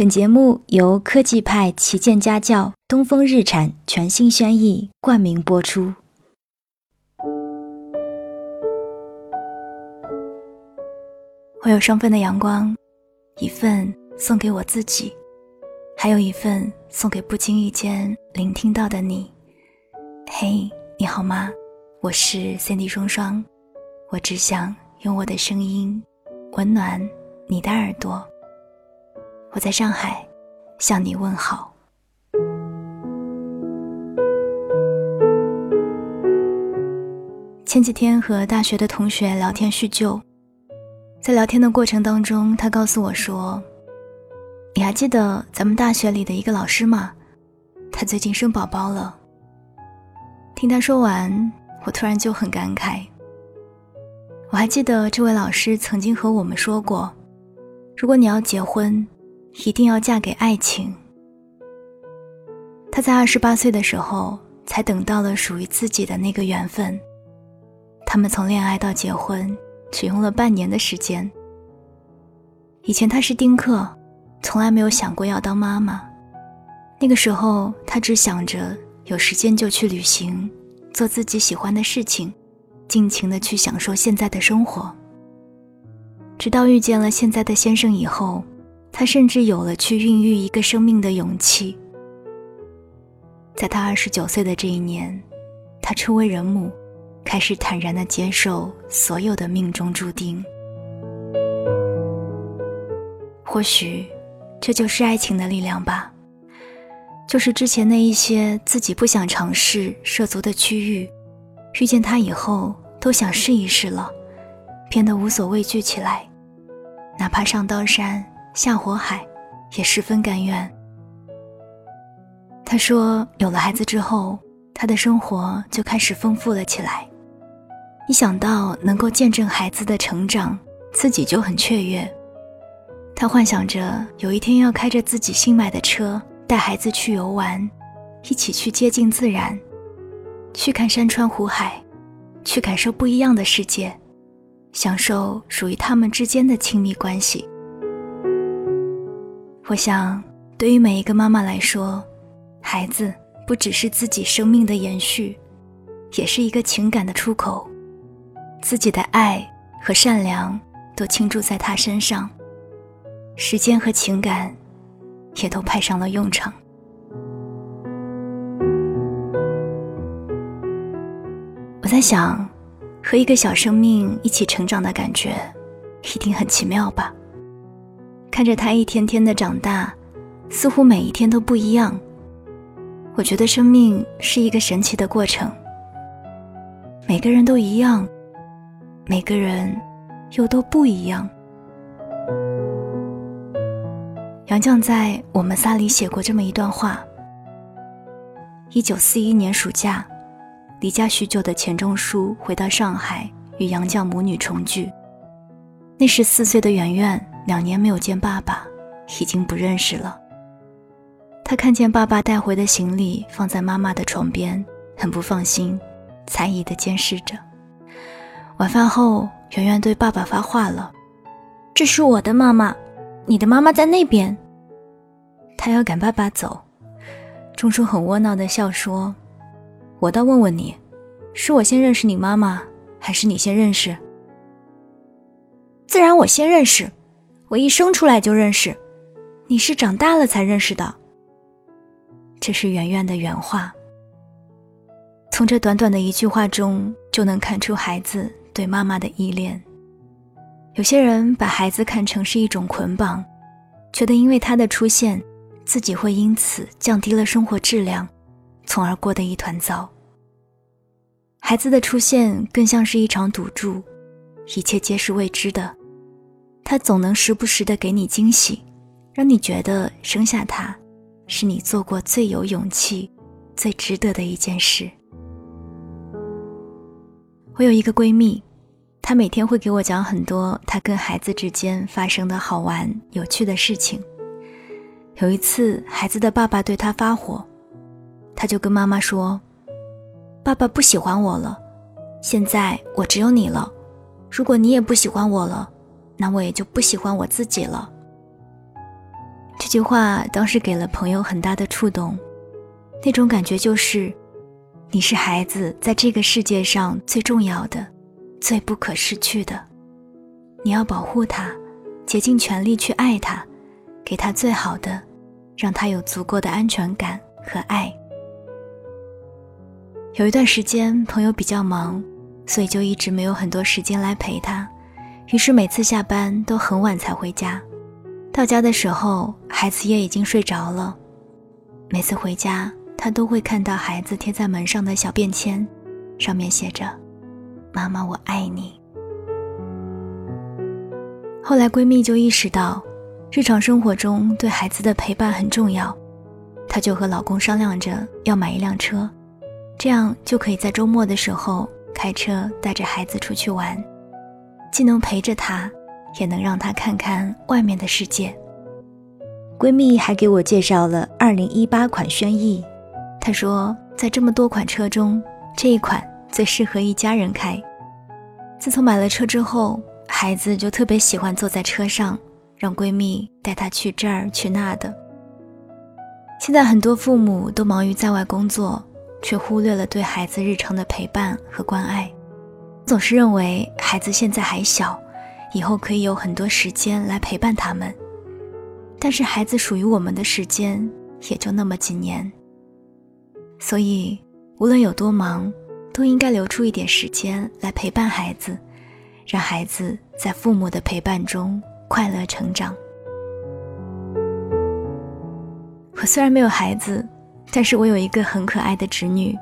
本节目由科技派旗舰家教东风日产全新轩逸冠名播出。我有双份的阳光，一份送给我自己，还有一份送给不经意间聆听到的你。嘿，你好吗？我是 Cindy 双双，我只想用我的声音温暖你的耳朵。我在上海，向你问好。前几天和大学的同学聊天叙旧，在聊天的过程当中，他告诉我说：“你还记得咱们大学里的一个老师吗？他最近生宝宝了。”听他说完，我突然就很感慨。我还记得这位老师曾经和我们说过：“如果你要结婚。”一定要嫁给爱情。他在二十八岁的时候才等到了属于自己的那个缘分。他们从恋爱到结婚只用了半年的时间。以前他是丁克，从来没有想过要当妈妈。那个时候他只想着有时间就去旅行，做自己喜欢的事情，尽情的去享受现在的生活。直到遇见了现在的先生以后。他甚至有了去孕育一个生命的勇气。在他二十九岁的这一年，他初为人母，开始坦然的接受所有的命中注定。或许，这就是爱情的力量吧。就是之前那一些自己不想尝试涉足的区域，遇见他以后都想试一试了，变得无所畏惧起来，哪怕上刀山。下火海，也十分甘愿。他说：“有了孩子之后，他的生活就开始丰富了起来。一想到能够见证孩子的成长，自己就很雀跃。他幻想着有一天要开着自己新买的车，带孩子去游玩，一起去接近自然，去看山川湖海，去感受不一样的世界，享受属于他们之间的亲密关系。”我想，对于每一个妈妈来说，孩子不只是自己生命的延续，也是一个情感的出口。自己的爱和善良都倾注在他身上，时间和情感也都派上了用场。我在想，和一个小生命一起成长的感觉，一定很奇妙吧。看着他一天天的长大，似乎每一天都不一样。我觉得生命是一个神奇的过程。每个人都一样，每个人又都不一样。杨绛在《我们仨》里写过这么一段话：一九四一年暑假，离家许久的钱钟书回到上海，与杨绛母女重聚。那时四岁的圆圆。两年没有见爸爸，已经不认识了。他看见爸爸带回的行李放在妈妈的床边，很不放心，猜疑的监视着。晚饭后，圆圆对爸爸发话了：“这是我的妈妈，你的妈妈在那边。”他要赶爸爸走。钟叔很窝囊的笑说：“我倒问问你，是我先认识你妈妈，还是你先认识？自然我先认识。”我一生出来就认识，你是长大了才认识的。这是圆圆的原话。从这短短的一句话中，就能看出孩子对妈妈的依恋。有些人把孩子看成是一种捆绑，觉得因为他的出现，自己会因此降低了生活质量，从而过得一团糟。孩子的出现更像是一场赌注，一切皆是未知的。他总能时不时的给你惊喜，让你觉得生下他，是你做过最有勇气、最值得的一件事。我有一个闺蜜，她每天会给我讲很多她跟孩子之间发生的好玩、有趣的事情。有一次，孩子的爸爸对她发火，她就跟妈妈说：“爸爸不喜欢我了，现在我只有你了，如果你也不喜欢我了。”那我也就不喜欢我自己了。这句话当时给了朋友很大的触动，那种感觉就是，你是孩子在这个世界上最重要的、最不可失去的，你要保护他，竭尽全力去爱他，给他最好的，让他有足够的安全感和爱。有一段时间，朋友比较忙，所以就一直没有很多时间来陪他，于是每次下班都很晚才回家。到家的时候，孩子也已经睡着了。每次回家，他都会看到孩子贴在门上的小便签，上面写着“妈妈，我爱你”。后来，闺蜜就意识到，日常生活中对孩子的陪伴很重要，她就和老公商量着要买一辆车，这样就可以在周末的时候开车带着孩子出去玩，既能陪着他。也能让她看看外面的世界。闺蜜还给我介绍了2018款轩逸，她说在这么多款车中，这一款最适合一家人开。自从买了车之后，孩子就特别喜欢坐在车上，让闺蜜带他去这儿去那的。现在很多父母都忙于在外工作，却忽略了对孩子日常的陪伴和关爱，总是认为孩子现在还小。以后可以有很多时间来陪伴他们，但是孩子属于我们的时间也就那么几年，所以无论有多忙，都应该留出一点时间来陪伴孩子，让孩子在父母的陪伴中快乐成长。我虽然没有孩子，但是我有一个很可爱的侄女，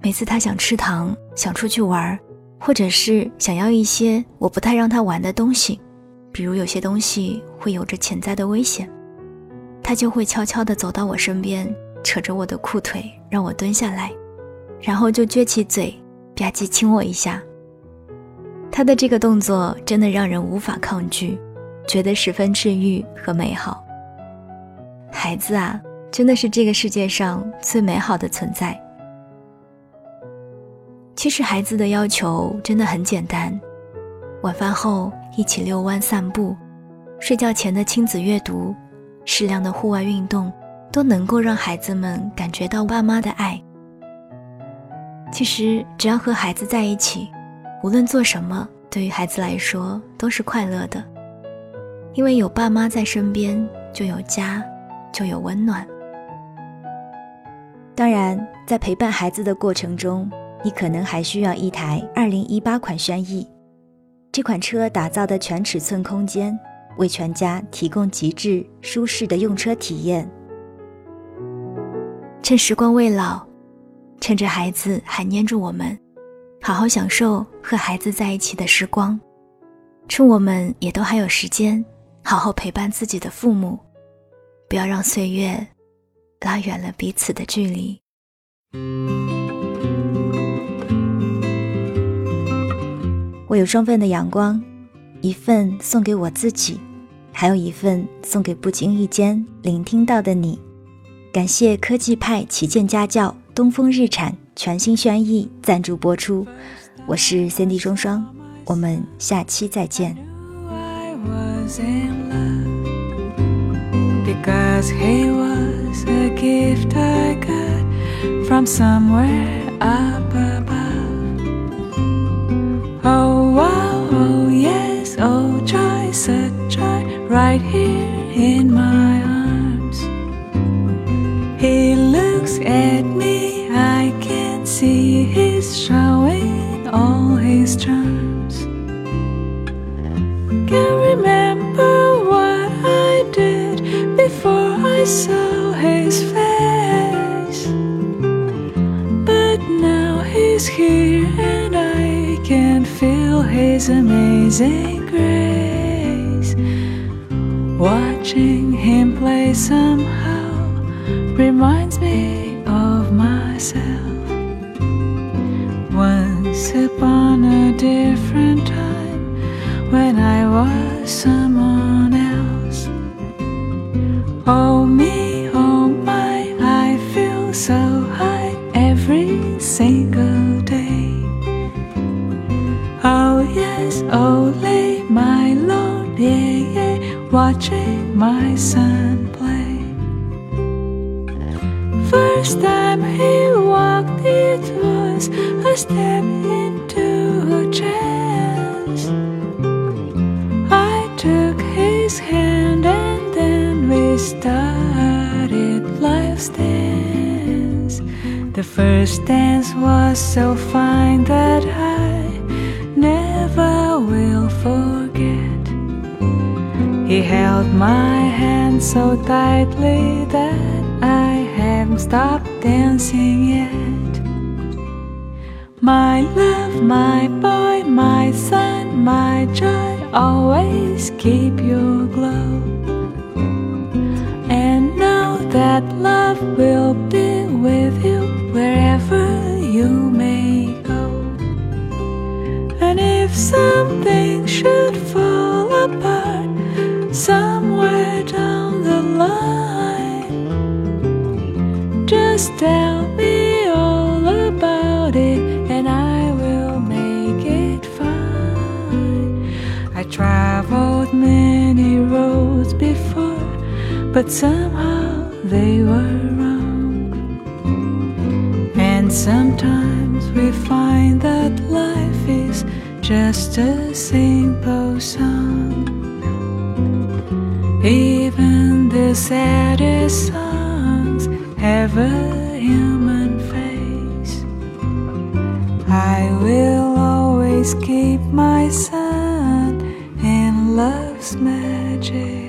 每次她想吃糖，想出去玩儿。或者是想要一些我不太让他玩的东西，比如有些东西会有着潜在的危险，他就会悄悄地走到我身边，扯着我的裤腿，让我蹲下来，然后就撅起嘴吧唧亲我一下。他的这个动作真的让人无法抗拒，觉得十分治愈和美好。孩子啊，真的是这个世界上最美好的存在。其实孩子的要求真的很简单，晚饭后一起遛弯散步，睡觉前的亲子阅读，适量的户外运动，都能够让孩子们感觉到爸妈的爱。其实只要和孩子在一起，无论做什么，对于孩子来说都是快乐的，因为有爸妈在身边，就有家，就有温暖。当然，在陪伴孩子的过程中。你可能还需要一台2018款轩逸，这款车打造的全尺寸空间，为全家提供极致舒适的用车体验。趁时光未老，趁着孩子还黏着我们，好好享受和孩子在一起的时光。趁我们也都还有时间，好好陪伴自己的父母，不要让岁月拉远了彼此的距离。我有双份的阳光，一份送给我自己，还有一份送给不经意间聆听到的你。感谢科技派旗舰家教东风日产全新轩逸赞助播出。我是 Cindy 双双，我们下期再见。Oh wow, oh yes, oh joy, such joy, right here in my his amazing grace. Watching him play somehow reminds me of myself. Once upon a different time when I was someone else. Oh, me, watching my son play. First time he walked, it was a step into a chance. I took his hand and then we started life's dance. The first dance was so fine that I He held my hand so tightly that I haven't stopped dancing yet. My love, my boy, my son, my joy, always keep your glow. And know that love will be with you wherever you may go. And if something should fall apart somewhere down the line, just tell me all about it and I will make it fine. I traveled many roads before, but somehow they were wrong. And sometimes we find that life is just a simple song. The saddest songs have a human face. I will always keep my son in love's magic.